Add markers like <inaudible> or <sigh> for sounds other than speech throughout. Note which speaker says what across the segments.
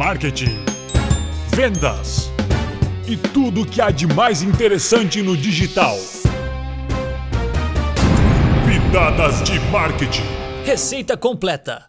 Speaker 1: marketing, vendas e tudo que há de mais interessante no digital. Pitadas de marketing.
Speaker 2: Receita completa.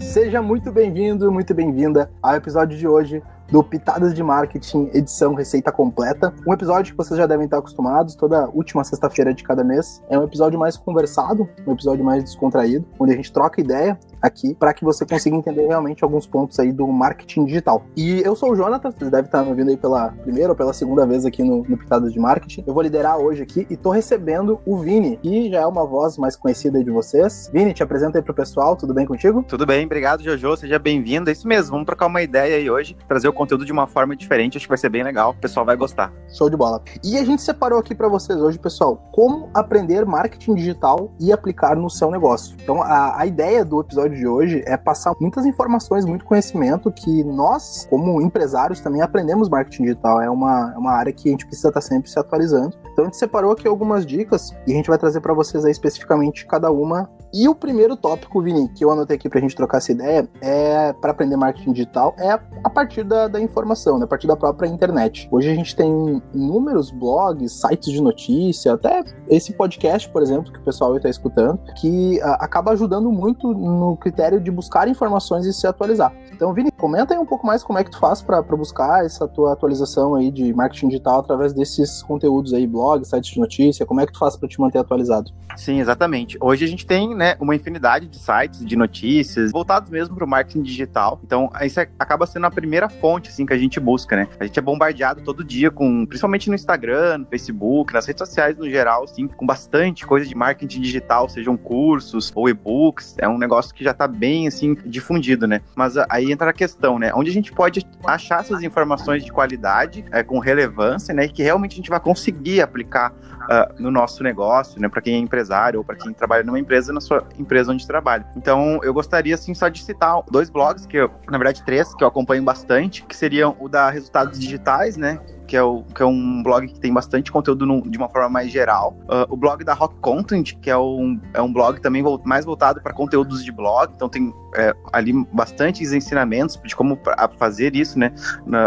Speaker 3: Seja muito bem-vindo, muito bem-vinda ao episódio de hoje do Pitadas de Marketing, edição Receita Completa. Um episódio que vocês já devem estar acostumados, toda última sexta-feira de cada mês. É um episódio mais conversado, um episódio mais descontraído, onde a gente troca ideia aqui para que você consiga entender realmente alguns pontos aí do marketing digital. E eu sou o Jonathan, vocês devem estar me ouvindo aí pela primeira ou pela segunda vez aqui no, no Pitadas de Marketing. Eu vou liderar hoje aqui e tô recebendo o Vini, que já é uma voz mais conhecida de vocês. Vini, te apresenta aí pro pessoal, tudo bem contigo?
Speaker 4: Tudo bem, obrigado Jojo, seja bem-vindo. É isso mesmo, vamos trocar uma ideia aí hoje, trazer o conteúdo de uma forma diferente, acho que vai ser bem legal, o pessoal vai gostar.
Speaker 3: Show de bola. E a gente separou aqui para vocês hoje, pessoal, como aprender marketing digital e aplicar no seu negócio. Então, a, a ideia do episódio de hoje é passar muitas informações, muito conhecimento que nós, como empresários, também aprendemos marketing digital. É uma, é uma área que a gente precisa estar sempre se atualizando. Então, a gente separou aqui algumas dicas e a gente vai trazer para vocês aí especificamente cada uma e o primeiro tópico, Vini, que eu anotei aqui pra gente trocar essa ideia, é para aprender marketing digital, é a partir da, da informação, né? a partir da própria internet. Hoje a gente tem inúmeros blogs, sites de notícia, até esse podcast, por exemplo, que o pessoal está escutando, que a, acaba ajudando muito no critério de buscar informações e se atualizar. Então, Vini, comenta aí um pouco mais como é que tu faz para buscar essa tua atualização aí de marketing digital através desses conteúdos aí, blogs, sites de notícia, como é que tu faz para te manter atualizado?
Speaker 4: Sim, exatamente. Hoje a gente tem, né, uma infinidade de sites, de notícias, voltados mesmo para o marketing digital. Então, isso é, acaba sendo a primeira fonte, assim, que a gente busca, né? A gente é bombardeado todo dia com, principalmente no Instagram, no Facebook, nas redes sociais no geral, assim, com bastante coisa de marketing digital, sejam cursos ou e-books. É um negócio que já está bem, assim, difundido, né? Mas aí entra a questão, né? Onde a gente pode achar essas informações de qualidade, é, com relevância, né? E que realmente a gente vai conseguir aplicar uh, no nosso negócio, né? Para quem é empresário ou para quem trabalha numa empresa, sua empresa onde trabalha. Então, eu gostaria, assim, só de citar dois blogs, que eu, na verdade, três, que eu acompanho bastante, que seriam o da Resultados Digitais, né? Que é, o, que é um blog que tem bastante conteúdo no, de uma forma mais geral. Uh, o blog da Rock Content, que é um, é um blog também mais voltado para conteúdos de blog, então tem é, ali bastantes ensinamentos de como fazer isso, né,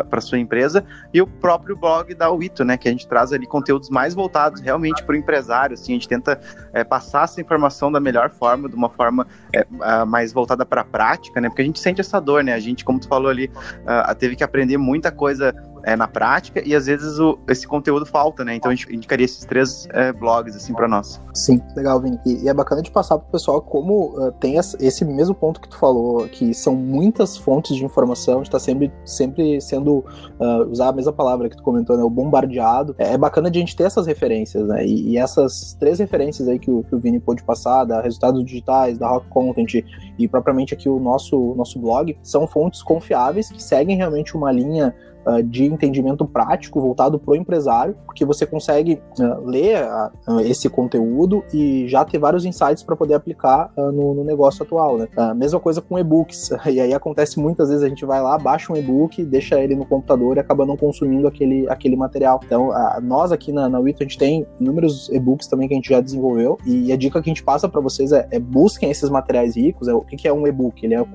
Speaker 4: para sua empresa. E o próprio blog da Wito, né, que a gente traz ali conteúdos mais voltados realmente para o empresário, assim, a gente tenta é, passar essa informação da melhor forma, de uma forma é, mais voltada para a prática, né, porque a gente sente essa dor, né, a gente, como tu falou ali, uh, teve que aprender muita coisa é, na prática e às vezes o, esse conteúdo falta, né? Então a gente indicaria esses três é, blogs assim para nós.
Speaker 3: Sim, legal, Vini. E, e, é bacana de passar pro pessoal como uh, tem esse mesmo ponto que tu falou, que são muitas fontes de informação, está sempre, sempre sendo uh, usar a mesma palavra que tu comentou, né? O bombardeado. É, é bacana de a gente ter essas referências, né? E, e essas três referências aí que o, que o Vini pôde passar, da resultados digitais, da Rock Content e propriamente aqui o nosso, nosso blog, são fontes confiáveis que seguem realmente uma linha uh, de entendimento prático voltado para o empresário, porque você consegue uh, ler uh, esse conteúdo e já ter vários insights para poder aplicar no, no, negócio atual. Né? mesma coisa com e-books, <laughs> e aí acontece muitas vezes a gente vai lá, baixa um e-book, deixa ele no computador e acaba não consumindo aquele, aquele material. Então, nós aqui na, na Wito, a gente tem inúmeros e-books também que a gente já desenvolveu, e a dica que a gente passa para vocês é, é, busquem esses materiais ricos. É, o que, que é um e-book? Ele é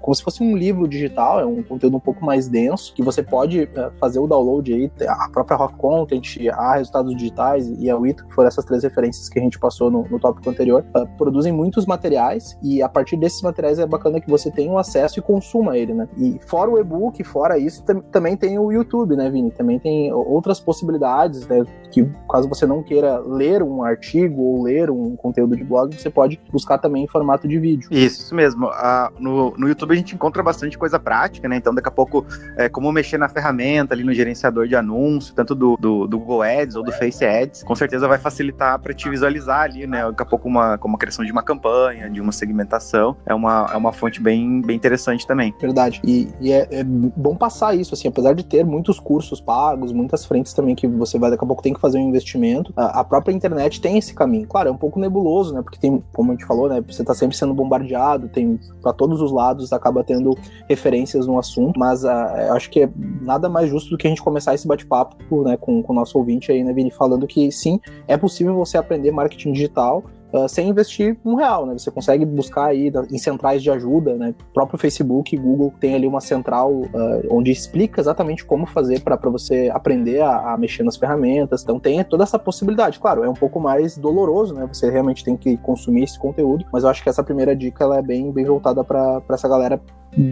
Speaker 3: como se fosse um livro digital, é um conteúdo um pouco mais denso, que você pode eh, fazer o download aí, a própria Rock Content, a Resultados Digitais e a Wito, que foram essas três referências que a gente passou no, no tópico anterior, uh, produzem muitos materiais e a partir desses materiais é bacana que você tenha o acesso e consuma ele, né? E fora o e-book, fora isso, também tem o YouTube, né, Vini? Também tem outras possibilidades, né? Que caso você não queira ler um artigo ou ler um conteúdo de blog, você pode buscar também em formato de vídeo.
Speaker 4: Isso, isso mesmo. Uh, no, no YouTube a gente encontra bastante coisa prática, né? Então daqui a pouco, é, como mexer na ferramenta ferramenta ali no gerenciador de anúncio, tanto do, do, do Google Ads ou do Face Ads, com certeza vai facilitar para te visualizar ali, né? Daqui a pouco uma, como a criação de uma campanha, de uma segmentação, é uma, é uma fonte bem, bem interessante também.
Speaker 3: Verdade. E, e é, é, bom passar isso, assim, apesar de ter muitos cursos pagos, muitas frentes também que você vai daqui a pouco tem que fazer um investimento, a, a própria internet tem esse caminho. Claro, é um pouco nebuloso, né? Porque tem, como a gente falou, né? Você está sempre sendo bombardeado, tem para todos os lados, acaba tendo referências no assunto, mas uh, acho que é nada mais justo do que a gente começar esse bate-papo né, com, com o nosso ouvinte aí, né, Vini, falando que sim, é possível você aprender marketing digital uh, sem investir um real, né? Você consegue buscar aí em centrais de ajuda, né? O próprio Facebook Google tem ali uma central uh, onde explica exatamente como fazer para você aprender a, a, mexer nas ferramentas. Então tem toda essa possibilidade. Claro, é um pouco mais doloroso, né? Você realmente tem que consumir esse conteúdo, mas eu acho que essa primeira dica ela é bem, bem voltada para essa galera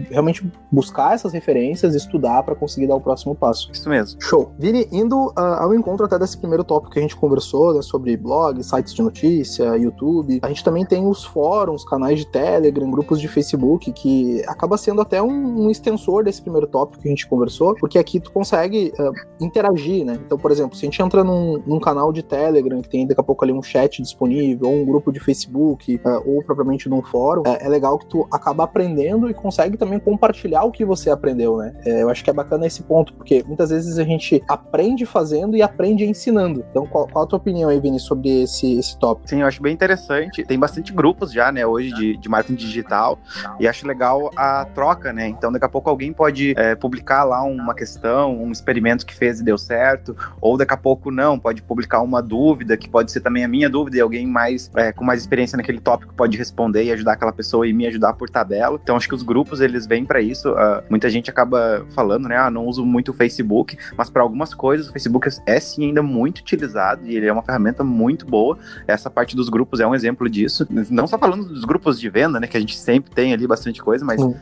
Speaker 3: realmente buscar essas referências, estudar para conseguir dar o próximo passo.
Speaker 4: Isso mesmo.
Speaker 3: Show. Vini, indo uh, ao encontro até desse primeiro tópico que a gente conversou, né, sobre blogs, sites de notícia, YouTube, a gente também tem os fóruns, canais de Telegram, grupos de Facebook, que acaba sendo até um, um extensor desse primeiro tópico que a gente conversou, porque aqui tu consegue uh, interagir, né? Então, por exemplo, se a gente entra num, num, canal de Telegram, que tem daqui a pouco ali um chat disponível, ou um grupo de Facebook, uh, ou propriamente num fórum, é, é legal que tu acaba aprendendo e consegue consegue também compartilhar o que você aprendeu, né? É, eu acho que é bacana esse ponto, porque muitas vezes a gente aprende fazendo e aprende ensinando. Então, qual, qual a tua opinião aí, Vini, sobre esse, esse tópico?
Speaker 4: Sim, eu acho bem interessante. Tem bastante grupos já, né, hoje de, de marketing digital, e acho legal a troca, né? Então, daqui a pouco alguém pode é, publicar lá uma questão, um experimento que fez e deu certo, ou daqui a pouco não, pode publicar uma dúvida, que pode ser também a minha dúvida, e alguém mais é, com mais experiência naquele tópico pode responder e ajudar aquela pessoa e me ajudar por tabela. Então, acho que os grupos eles vêm para isso. Uh, muita gente acaba falando, né? Ah, não uso muito o Facebook, mas para algumas coisas o Facebook é sim ainda muito utilizado e ele é uma ferramenta muito boa. Essa parte dos grupos é um exemplo disso. Não só falando dos grupos de venda, né? Que a gente sempre tem ali bastante coisa, mas hum,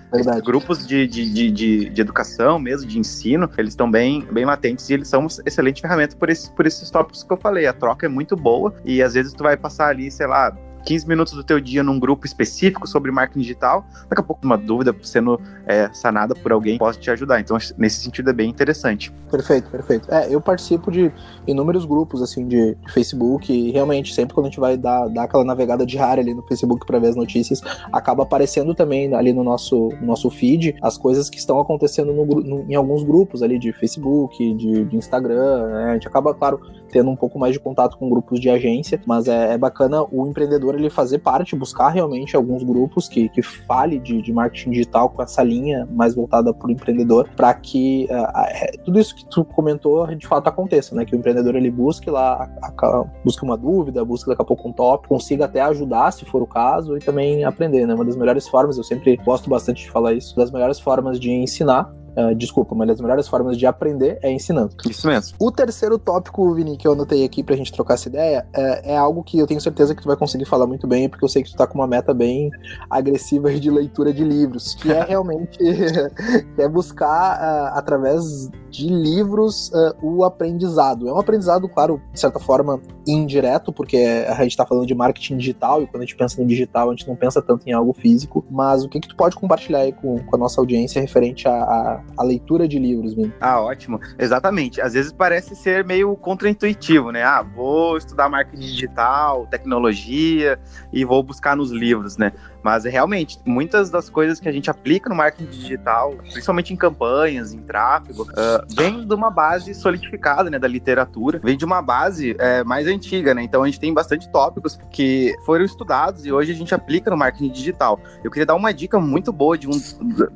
Speaker 4: grupos de, de, de, de, de educação mesmo, de ensino, eles estão bem, bem latentes e eles são uma excelente ferramenta por, esse, por esses tópicos que eu falei. A troca é muito boa e às vezes tu vai passar ali, sei lá, 15 minutos do teu dia num grupo específico sobre marketing digital, daqui a pouco uma dúvida sendo é, sanada por alguém pode te ajudar. Então, nesse sentido, é bem interessante.
Speaker 3: Perfeito, perfeito. É, eu participo de inúmeros grupos, assim, de, de Facebook e realmente, sempre quando a gente vai dar, dar aquela navegada diária ali no Facebook para ver as notícias, acaba aparecendo também ali no nosso, no nosso feed as coisas que estão acontecendo no, no, em alguns grupos ali de Facebook, de, de Instagram, né? A gente acaba, claro, tendo um pouco mais de contato com grupos de agência, mas é, é bacana o empreendedor ele fazer parte, buscar realmente alguns grupos que, que fale de, de marketing digital com essa linha mais voltada para o empreendedor, para que uh, tudo isso que tu comentou de fato aconteça, né? Que o empreendedor ele busque lá, a, a, busque uma dúvida, busque daqui a pouco um top, consiga até ajudar se for o caso e também aprender, né? Uma das melhores formas, eu sempre gosto bastante de falar isso, das melhores formas de ensinar Uh, desculpa, uma das melhores formas de aprender é ensinando.
Speaker 4: Isso mesmo.
Speaker 3: O terceiro tópico, Vini, que eu anotei aqui pra gente trocar essa ideia, é, é, algo que eu tenho certeza que tu vai conseguir falar muito bem, porque eu sei que tu tá com uma meta bem agressiva de leitura de livros, que é <laughs> realmente <laughs> que é buscar, uh, através de livros, uh, o aprendizado. É um aprendizado, claro, de certa forma, indireto, porque a gente tá falando de marketing digital, e quando a gente pensa no digital, a gente não pensa tanto em algo físico, mas o que que tu pode compartilhar aí com, com a nossa audiência referente a, a a leitura de livros, Vini.
Speaker 4: Ah, ótimo. Exatamente. Às vezes parece ser meio contraintuitivo, né? Ah, vou estudar marketing digital, tecnologia e vou buscar nos livros, né? Mas realmente, muitas das coisas que a gente aplica no marketing digital, principalmente em campanhas, em tráfego, uh, vem de uma base solidificada, né, da literatura, vem de uma base é, mais antiga, né? Então a gente tem bastante tópicos que foram estudados e hoje a gente aplica no marketing digital. Eu queria dar uma dica muito boa de um,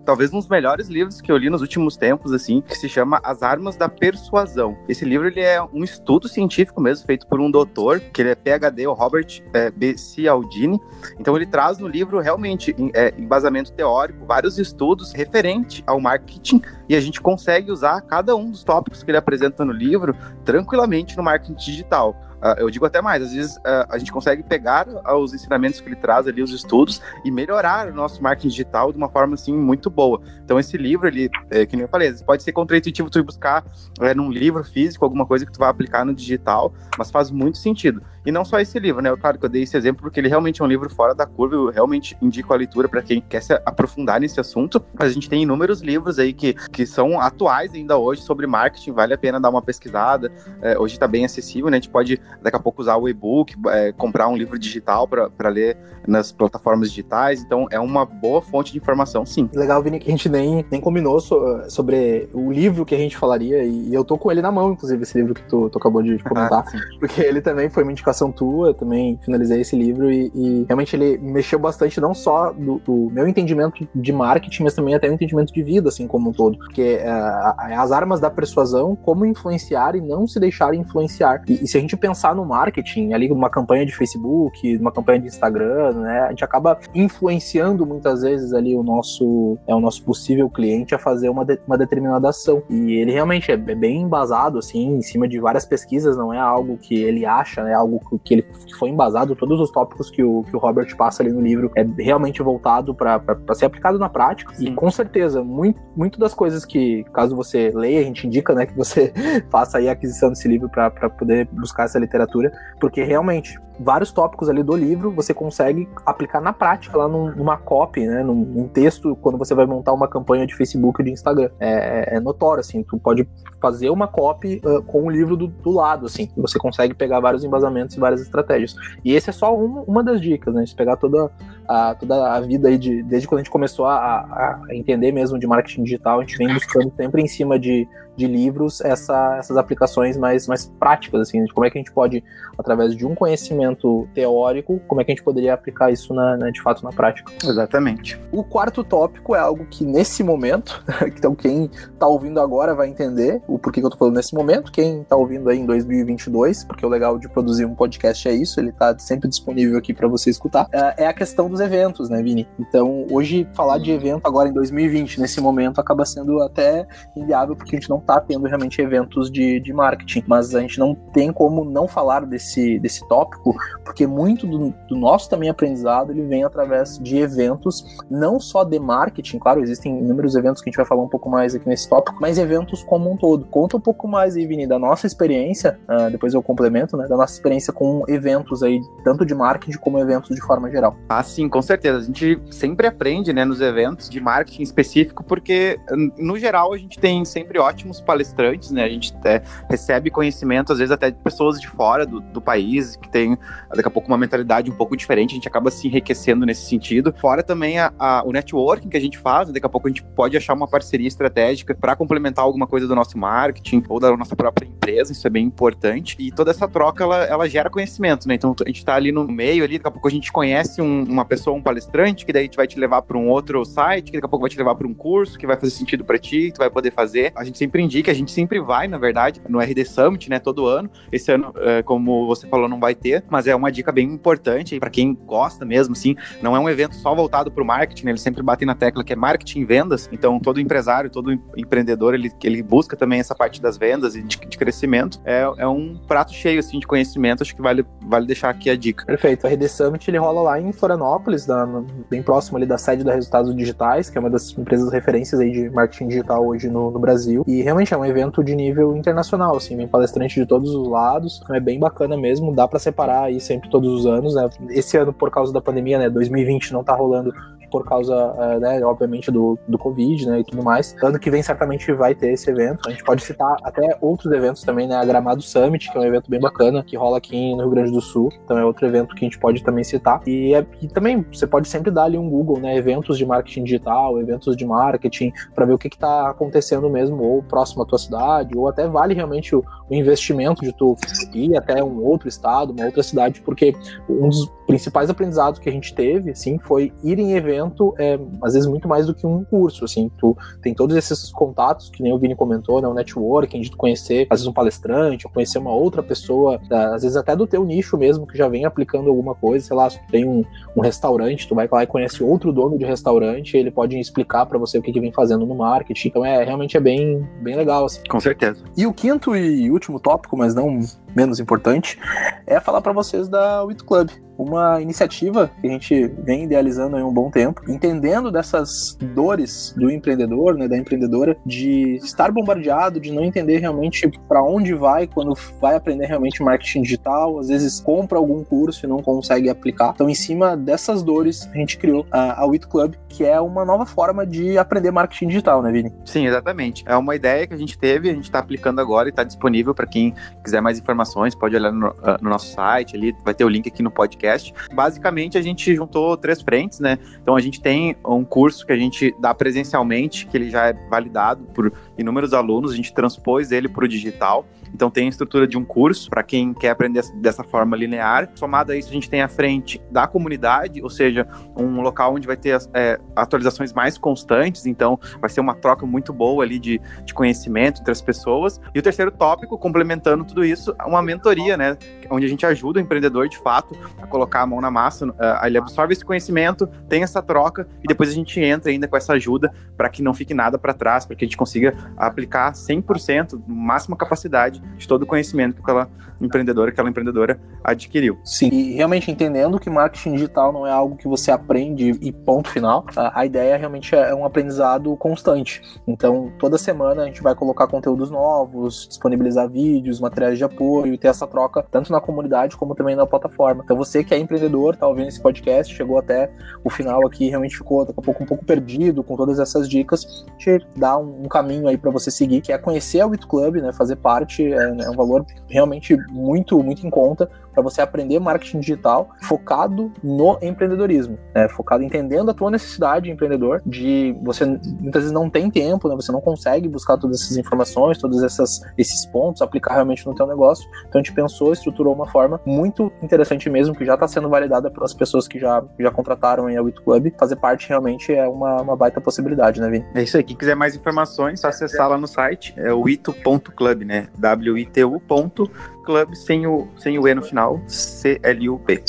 Speaker 4: talvez um dos melhores livros que eu li nos últimos tempos, assim, que se chama As Armas da Persuasão. Esse livro ele é um estudo científico mesmo, feito por um doutor, que ele é PhD, o Robert é, B. Cialdini. Então ele traz no livro livro realmente é, embasamento teórico, vários estudos referente ao marketing e a gente consegue usar cada um dos tópicos que ele apresenta no livro tranquilamente no marketing digital. Uh, eu digo até mais, às vezes uh, a gente consegue pegar os ensinamentos que ele traz ali, os estudos, e melhorar o nosso marketing digital de uma forma, assim, muito boa. Então, esse livro, ele, é, que nem eu falei, pode ser contraintuitivo tu ir buscar é, num livro físico, alguma coisa que tu vai aplicar no digital, mas faz muito sentido. E não só esse livro, né? Eu, claro que eu dei esse exemplo porque ele realmente é um livro fora da curva, eu realmente indico a leitura para quem quer se aprofundar nesse assunto. Mas a gente tem inúmeros livros aí que, que são atuais ainda hoje sobre marketing, vale a pena dar uma pesquisada. É, hoje está bem acessível, né? A gente pode daqui a pouco usar o e-book, é, comprar um livro digital para ler nas plataformas digitais. Então é uma boa fonte de informação, sim.
Speaker 3: Legal, Vini, que a gente nem, nem combinou so, sobre o livro que a gente falaria, e eu tô com ele na mão, inclusive, esse livro que tu, tu acabou de comentar, ah, porque ele também foi uma indicação indicação tua, eu também finalizei esse livro e, e realmente ele mexeu bastante não só do, do, meu entendimento de marketing, mas também até o entendimento de vida, assim, como um todo. Porque uh, as armas da persuasão, como influenciar e não se deixar influenciar. E, e, se a gente pensar no marketing, ali numa campanha de Facebook, numa campanha de Instagram, né, a gente acaba influenciando muitas vezes ali o nosso, é, o nosso possível cliente a fazer uma, de, uma determinada ação. E ele realmente é, é bem embasado, assim, em cima de várias pesquisas, não é algo que ele acha, é algo que ele que foi embasado, todos os tópicos que o, que o Robert passa ali no livro é realmente voltado para ser aplicado na prática. Sim. E com certeza, muito, muito das coisas que, caso você leia, a gente indica, né, que você <laughs> faça aí a aquisição desse livro para poder buscar essa literatura, porque realmente vários tópicos ali do livro você consegue aplicar na prática lá num, numa copy, né, num, num, texto, quando você vai montar uma campanha de Facebook ou de Instagram. É, é, notório, assim, tu pode fazer uma copy uh, com o livro do, do, lado, assim, você consegue pegar vários embasamentos e várias estratégias. E esse é só um, uma das dicas, né, de pegar toda a, toda a vida aí, de, desde quando a gente começou a, a entender mesmo de marketing digital, a gente vem buscando sempre em cima de de livros essa, essas aplicações mais, mais práticas, assim, de como é que a gente pode, através de um conhecimento teórico, como é que a gente poderia aplicar isso na, na de fato na prática.
Speaker 4: Exatamente.
Speaker 3: O quarto tópico é algo que nesse momento, <laughs> então quem está ouvindo agora vai entender o porquê que eu estou falando nesse momento, quem está ouvindo aí em 2022, porque o legal de produzir um podcast é isso, ele está sempre disponível aqui para você escutar, é, é a questão dos eventos, né, Vini? Então, hoje, falar de evento agora em 2020, nesse momento, acaba sendo até inviável, porque a gente não tá tendo realmente eventos de, de marketing, mas a gente não tem como não falar desse, desse tópico, porque muito do, do nosso também aprendizado ele vem através de eventos, não só de marketing, claro, existem inúmeros eventos que a gente vai falar um pouco mais aqui nesse tópico, mas eventos como um todo. Conta um pouco mais aí, Vini, da nossa experiência, uh, depois eu complemento, né, da nossa experiência com eventos aí, tanto de marketing como eventos de forma geral.
Speaker 4: Ah, sim, com certeza. A gente sempre aprende, né, nos eventos de marketing específico, porque no geral a gente tem sempre ótimos ótimos palestrantes, né? A gente até recebe conhecimento, às vezes até de pessoas de fora do, do país, que tem daqui a pouco uma mentalidade um pouco diferente, a gente acaba se enriquecendo nesse sentido. Fora também a, a, o networking que a gente faz, daqui a pouco a gente pode achar uma parceria estratégica para complementar alguma coisa do nosso marketing ou da nossa própria empresa, isso é bem importante. E toda essa troca, ela, ela gera conhecimento, né? Então a gente está ali no meio, ali, daqui a pouco a gente conhece um, uma pessoa, um palestrante, que daí a gente vai te levar para um outro site, que daqui a pouco vai te levar para um curso que vai fazer sentido para ti, que tu vai poder fazer. A gente sempre indica, a gente sempre vai, na verdade, no RD Summit, né, todo ano. Esse ano, é, como você falou, não vai ter, mas é uma dica bem importante para quem gosta mesmo, assim. Não é um evento só voltado para o marketing, né, eles sempre batem na tecla que é marketing e vendas. Então, todo empresário, todo empreendedor, ele, ele busca também essa parte das vendas e de, de crescimento. É, é um prato cheio, assim, de conhecimento. Acho que vale, vale deixar aqui a dica.
Speaker 3: Perfeito. O RD Summit, ele rola lá em Florianópolis, na, bem próximo ali da sede da Resultados Digitais, que é uma das empresas referências aí de marketing digital hoje no, no Brasil. E realmente é um evento de nível internacional, assim, vem palestrante de todos os lados, é bem bacana mesmo, dá para separar aí sempre todos os anos, né? Esse ano, por causa da pandemia, né, 2020 não tá rolando por causa, uh, né, obviamente, do, do Covid, né, e tudo mais. Ano que vem, certamente, vai ter esse evento. A gente pode citar até outros eventos também, né, a Gramado Summit, que é um evento bem bacana, que rola aqui no Rio Grande do Sul. Então é outro evento que a gente pode também citar. E, é, e também, você pode sempre dar ali um Google, né, eventos de marketing digital, eventos de marketing, para ver o que está acontecendo mesmo, ou próximo à tua cidade, ou até vale realmente o, o investimento de tu ir até um outro estado, uma outra cidade, porque um dos principais aprendizados que a gente teve, assim, foi ir em eventos evento é, às vezes, muito mais do que um curso, assim, tu tem todos esses contatos, que nem o Vini comentou, né, o networking, de tu conhecer, às vezes, um palestrante, ou conhecer uma outra pessoa, às vezes até do teu nicho mesmo, que já vem aplicando alguma coisa, sei lá, se tu tem um, um restaurante, tu vai lá e conhece outro dono de restaurante, ele pode explicar para você o que, que vem fazendo no marketing, então é, realmente é bem, bem legal, assim.
Speaker 4: Com certeza.
Speaker 3: E o quinto e último tópico, mas não menos importante, é falar para vocês da WIT Club, uma iniciativa que a gente vem idealizando há um bom tempo, entendendo dessas dores do empreendedor, né, da empreendedora, de estar bombardeado, de não entender realmente para onde vai quando vai aprender realmente marketing digital, às vezes compra algum curso e não consegue aplicar. Então, em cima dessas dores, a gente criou a, a WIT Club, que é uma nova forma de aprender marketing digital, né, Vini?
Speaker 4: Sim, exatamente. É uma ideia que a gente teve, a gente está aplicando agora e está disponível para quem quiser mais informações informações, pode olhar no, uh, no, nosso site, ali vai ter o link aqui no podcast. Basicamente, a gente juntou três frentes, né? Então, a gente tem um curso que a gente dá presencialmente, que ele já é validado por inúmeros alunos, a gente transpôs ele para o digital. Então tem a estrutura de um curso para quem quer aprender dessa forma linear. Somado a isso, a gente tem a frente da comunidade, ou seja, um local onde vai ter é, atualizações mais constantes. Então vai ser uma troca muito boa ali de, de conhecimento entre as pessoas. E o terceiro tópico, complementando tudo isso, uma mentoria, né? Onde a gente ajuda o empreendedor de fato a colocar a mão na massa. Uh, ele absorve esse conhecimento, tem essa troca e depois a gente entra ainda com essa ajuda para que não fique nada para trás, para que a gente consiga aplicar 100%, máxima capacidade de todo o conhecimento que aquela empreendedora, aquela empreendedora adquiriu.
Speaker 3: Sim, e realmente entendendo que marketing digital não é algo que você aprende e ponto final, a, ideia realmente é um aprendizado constante. Então, toda semana a gente vai colocar conteúdos novos, disponibilizar vídeos, materiais de apoio e ter essa troca tanto na comunidade como também na plataforma. Então, você que é empreendedor, tá ouvindo esse podcast, chegou até o final aqui, realmente ficou daqui a pouco um pouco perdido com todas essas dicas, te dá um, um caminho aí para você seguir, que é conhecer a Wit Club, né, fazer parte, é, é um valor realmente muito, muito em conta para você aprender marketing digital focado no empreendedorismo, né? focado entendendo a tua necessidade de empreendedor, de você muitas vezes não tem tempo, né? você não consegue buscar todas essas informações, todos essas, esses pontos, aplicar realmente no teu negócio. Então a gente pensou, estruturou uma forma muito interessante mesmo, que já está sendo validada pelas pessoas que já, já contrataram a Wit Club. Fazer parte realmente é uma, uma baita possibilidade, né, Vini?
Speaker 4: É isso aí. Quem quiser mais informações, só acessar lá no site, é o ito.club, né? W-I-T-U.club sem o, sem o E no final, C-L-U-P.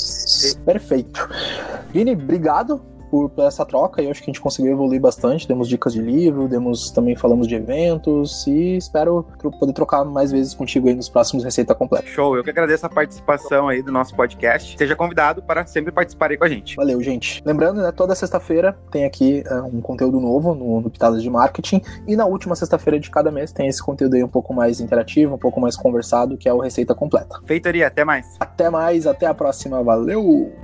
Speaker 3: Perfeito. Vini, obrigado por, por, essa troca e eu acho que a gente conseguiu evoluir bastante. Demos dicas de livro, demos também falamos de eventos e espero poder trocar mais vezes contigo aí nos próximos Receita Completa.
Speaker 4: Show, eu que agradeço a participação aí do nosso podcast. Seja convidado para sempre participar aí com a gente.
Speaker 3: Valeu, gente. Lembrando, né, toda sexta-feira tem aqui uh, um conteúdo novo no, no Pitadas de Marketing e na última sexta-feira de cada mês tem esse conteúdo aí um pouco mais interativo, um pouco mais conversado, que é o Receita Completa.
Speaker 4: Feitoria, até mais.
Speaker 3: Até mais, até a próxima. Valeu!